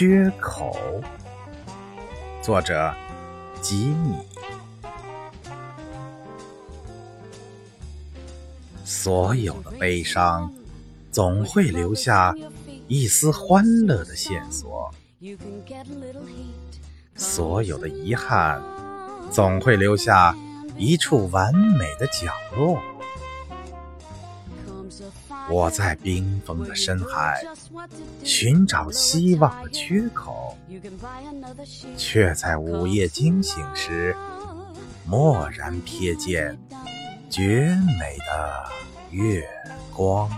缺口，作者吉米。所有的悲伤，总会留下一丝欢乐的线索；所有的遗憾，总会留下一处完美的角落。我在冰封的深海寻找希望的缺口，却在午夜惊醒时，蓦然瞥见绝美的月光。